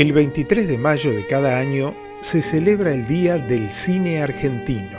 El 23 de mayo de cada año se celebra el Día del Cine Argentino.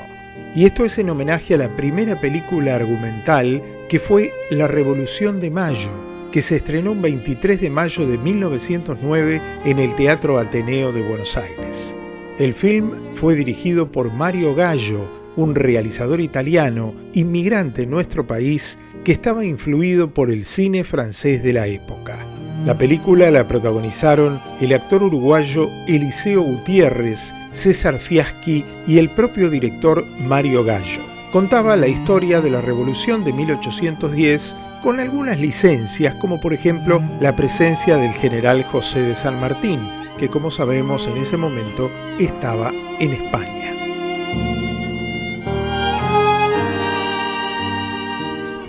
Y esto es en homenaje a la primera película argumental que fue La Revolución de Mayo, que se estrenó el 23 de mayo de 1909 en el Teatro Ateneo de Buenos Aires. El film fue dirigido por Mario Gallo, un realizador italiano, inmigrante en nuestro país, que estaba influido por el cine francés de la época. La película la protagonizaron el actor uruguayo Eliseo Gutiérrez, César Fiaschi y el propio director Mario Gallo. Contaba la historia de la Revolución de 1810 con algunas licencias, como por ejemplo la presencia del general José de San Martín, que como sabemos en ese momento estaba en España.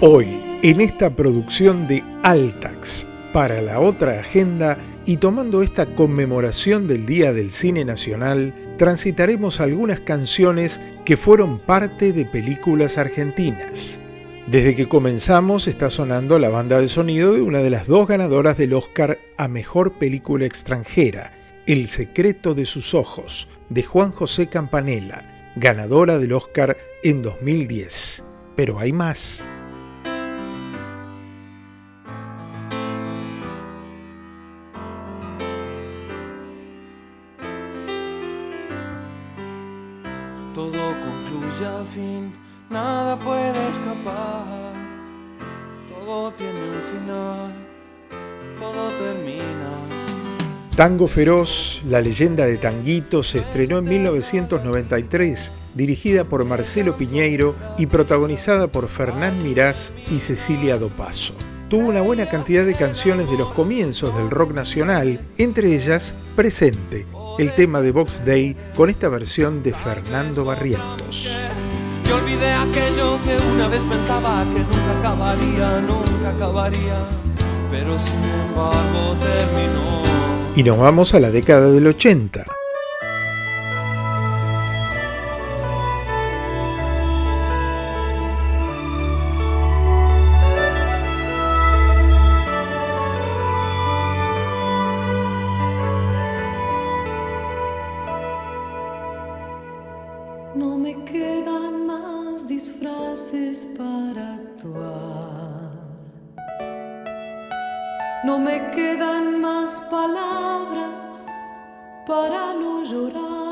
Hoy, en esta producción de Altax, para la otra agenda y tomando esta conmemoración del Día del Cine Nacional, transitaremos algunas canciones que fueron parte de películas argentinas. Desde que comenzamos está sonando la banda de sonido de una de las dos ganadoras del Oscar a Mejor Película Extranjera, El secreto de sus ojos, de Juan José Campanella, ganadora del Oscar en 2010. Pero hay más. Nada puede escapar, todo tiene un final, todo termina. Tango Feroz, la leyenda de Tanguito, se estrenó en 1993, dirigida por Marcelo Piñeiro y protagonizada por Fernán Mirás y Cecilia Dopaso. Tuvo una buena cantidad de canciones de los comienzos del rock nacional, entre ellas Presente, el tema de Box Day con esta versión de Fernando Barrientos. Yo olvidé aquello que una vez pensaba que nunca acabaría, nunca acabaría, pero sin embargo terminó. Y nos vamos a la década del 80. No me quedan más disfraces para actuar. No me quedan más palabras para no llorar.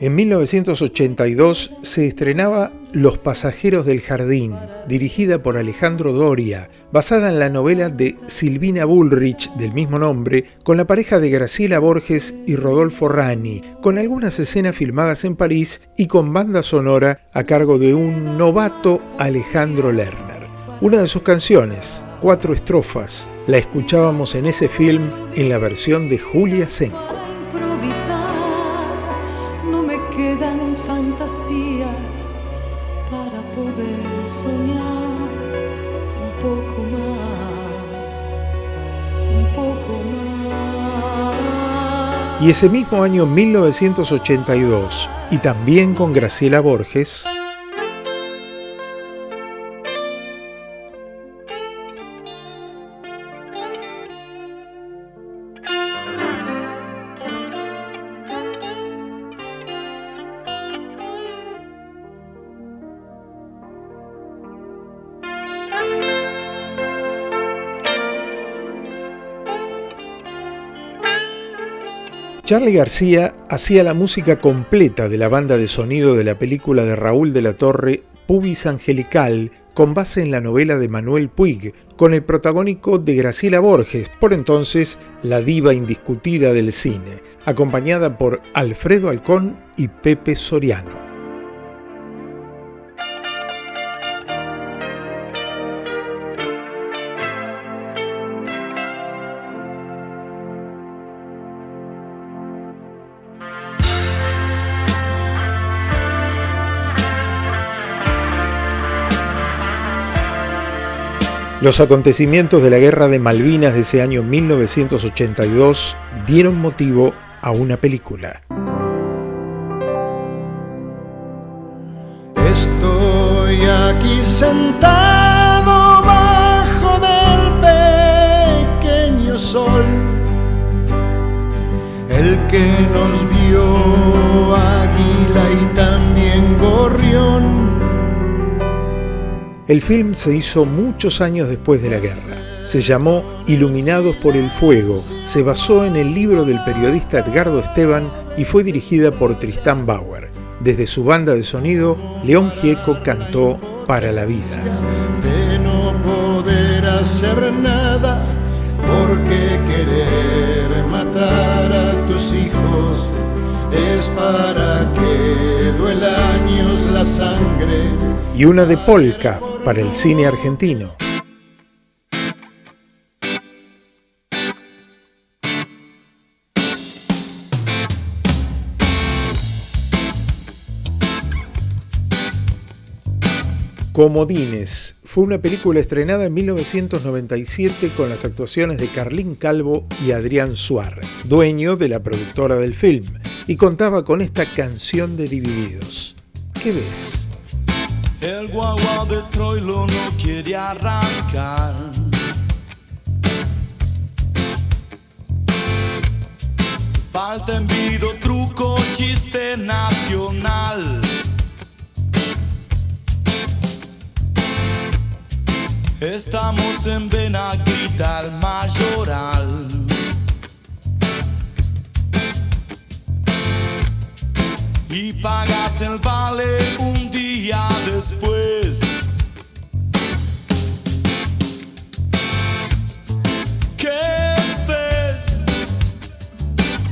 En 1982 se estrenaba Los pasajeros del jardín, dirigida por Alejandro Doria, basada en la novela de Silvina Bullrich del mismo nombre, con la pareja de Graciela Borges y Rodolfo Rani, con algunas escenas filmadas en París y con banda sonora a cargo de un novato Alejandro Lerner. Una de sus canciones, cuatro estrofas, la escuchábamos en ese film en la versión de Julia Senko. Para poder soñar un poco más, un poco más. Y ese mismo año 1982, y también con Graciela Borges, Charlie García hacía la música completa de la banda de sonido de la película de Raúl de la Torre, Pubis Angelical, con base en la novela de Manuel Puig, con el protagónico de Graciela Borges, por entonces la diva indiscutida del cine, acompañada por Alfredo Alcón y Pepe Soriano. Los acontecimientos de la Guerra de Malvinas de ese año 1982 dieron motivo a una película. Estoy aquí sentado bajo del pequeño sol que nos vio águila y El film se hizo muchos años después de la guerra. Se llamó Iluminados por el Fuego, se basó en el libro del periodista Edgardo Esteban y fue dirigida por Tristán Bauer. Desde su banda de sonido, León Gieco cantó Para la Vida. De no poder hacer nada, porque querer matar a tus hijos es para que duela años la sangre. Y una de polka para el cine argentino. Comodines fue una película estrenada en 1997 con las actuaciones de Carlín Calvo y Adrián Suárez, dueño de la productora del film, y contaba con esta canción de Divididos. ¿Qué ves? El guagua de Troilo no quiere arrancar. Falta envido, truco, chiste nacional. Estamos en Benaguita, Mayoral. Y pagas el vale un día después. ¿Qué ves?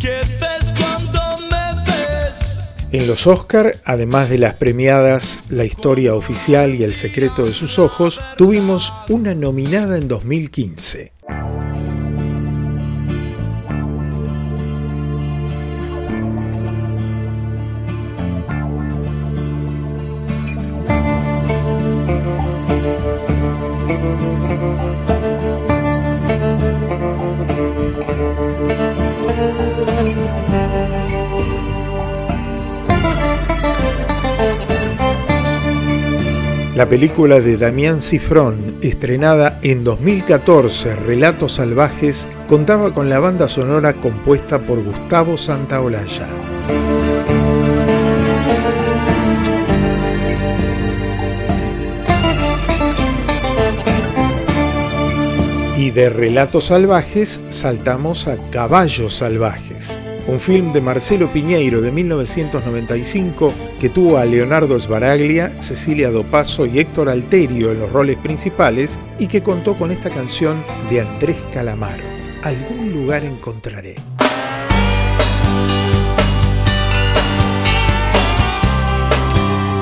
¿Qué ves cuando me ves? En los Oscar, además de las premiadas La historia oficial y El secreto de sus ojos, tuvimos una nominada en 2015. La película de Damián Cifrón, estrenada en 2014, Relatos Salvajes, contaba con la banda sonora compuesta por Gustavo Santaolalla. Y de Relatos Salvajes saltamos a Caballos Salvajes, un film de Marcelo Piñeiro de 1995 que tuvo a Leonardo Sbaraglia, Cecilia Dopaso y Héctor Alterio en los roles principales y que contó con esta canción de Andrés Calamaro, Algún lugar encontraré.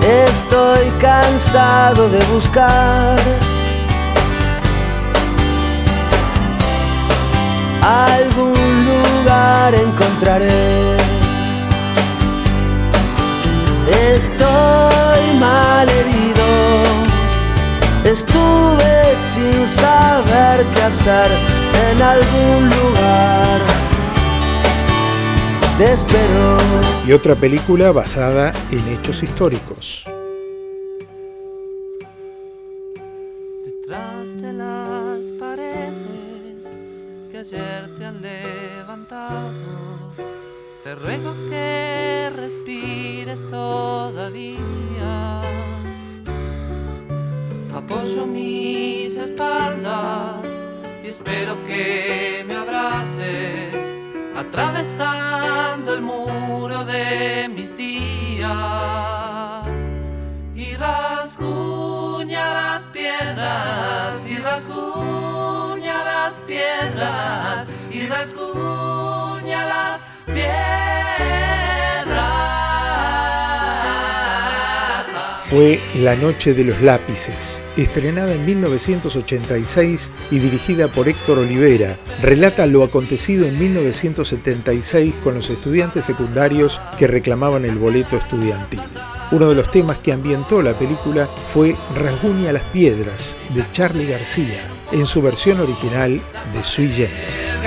Estoy cansado de buscar algún lugar encontraré. Estoy mal herido, estuve sin saber qué hacer en algún lugar. Te espero. Y otra película basada en hechos históricos. Levantado, te ruego que respires todavía. Apoyo mis espaldas y espero que me abraces, atravesando el muro de mis días y rasguña las piedras y rasguña las piedras rasguña las piedras. Fue La Noche de los Lápices, estrenada en 1986 y dirigida por Héctor Olivera. Relata lo acontecido en 1976 con los estudiantes secundarios que reclamaban el boleto estudiantil. Uno de los temas que ambientó la película fue Rasguña las Piedras de Charlie García, en su versión original de Sui Generis.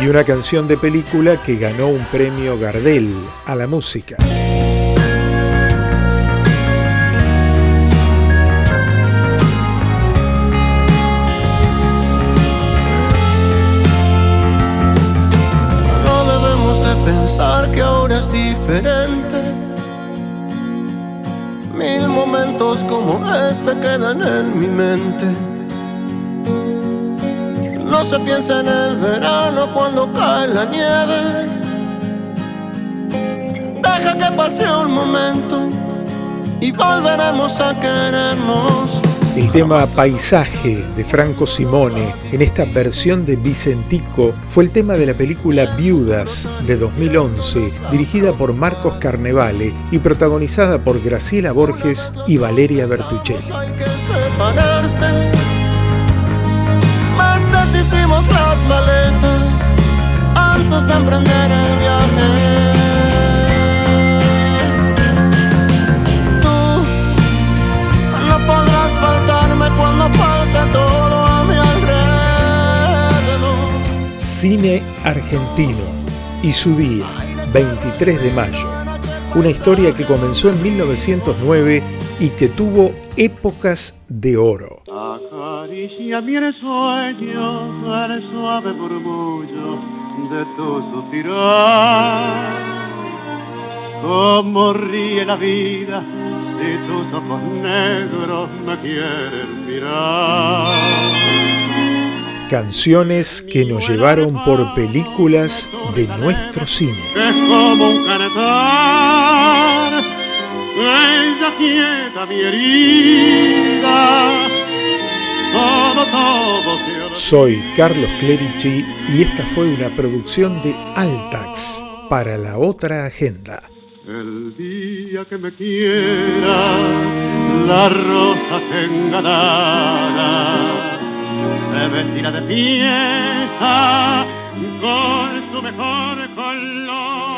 Y una canción de película que ganó un premio Gardel a la música. Como este quedan en mi mente. No se piensa en el verano cuando cae la nieve. Deja que pase un momento y volveremos a querernos. El tema Paisaje de Franco Simone en esta versión de Vicentico fue el tema de la película Viudas de 2011, dirigida por Marcos Carnevale y protagonizada por Graciela Borges y Valeria Bertuccelli. Hay que separarse. Más las maletas antes de emprender el viaje. Cine argentino y su día, 23 de mayo. Una historia que comenzó en 1909 y que tuvo épocas de oro. Acaricia mi sueño el suave murmullo de tu suspirar. Como ríe la vida si tus ojos negros me quieren mirar. Canciones que nos llevaron por películas de nuestro cine. Es como un canetar, ella quieta mi herida. Todo, todo se olvida. Soy Carlos Clerici y esta fue una producción de Altax para la otra agenda. El día que me quiera, la rosa se de fiesta con su mejor color.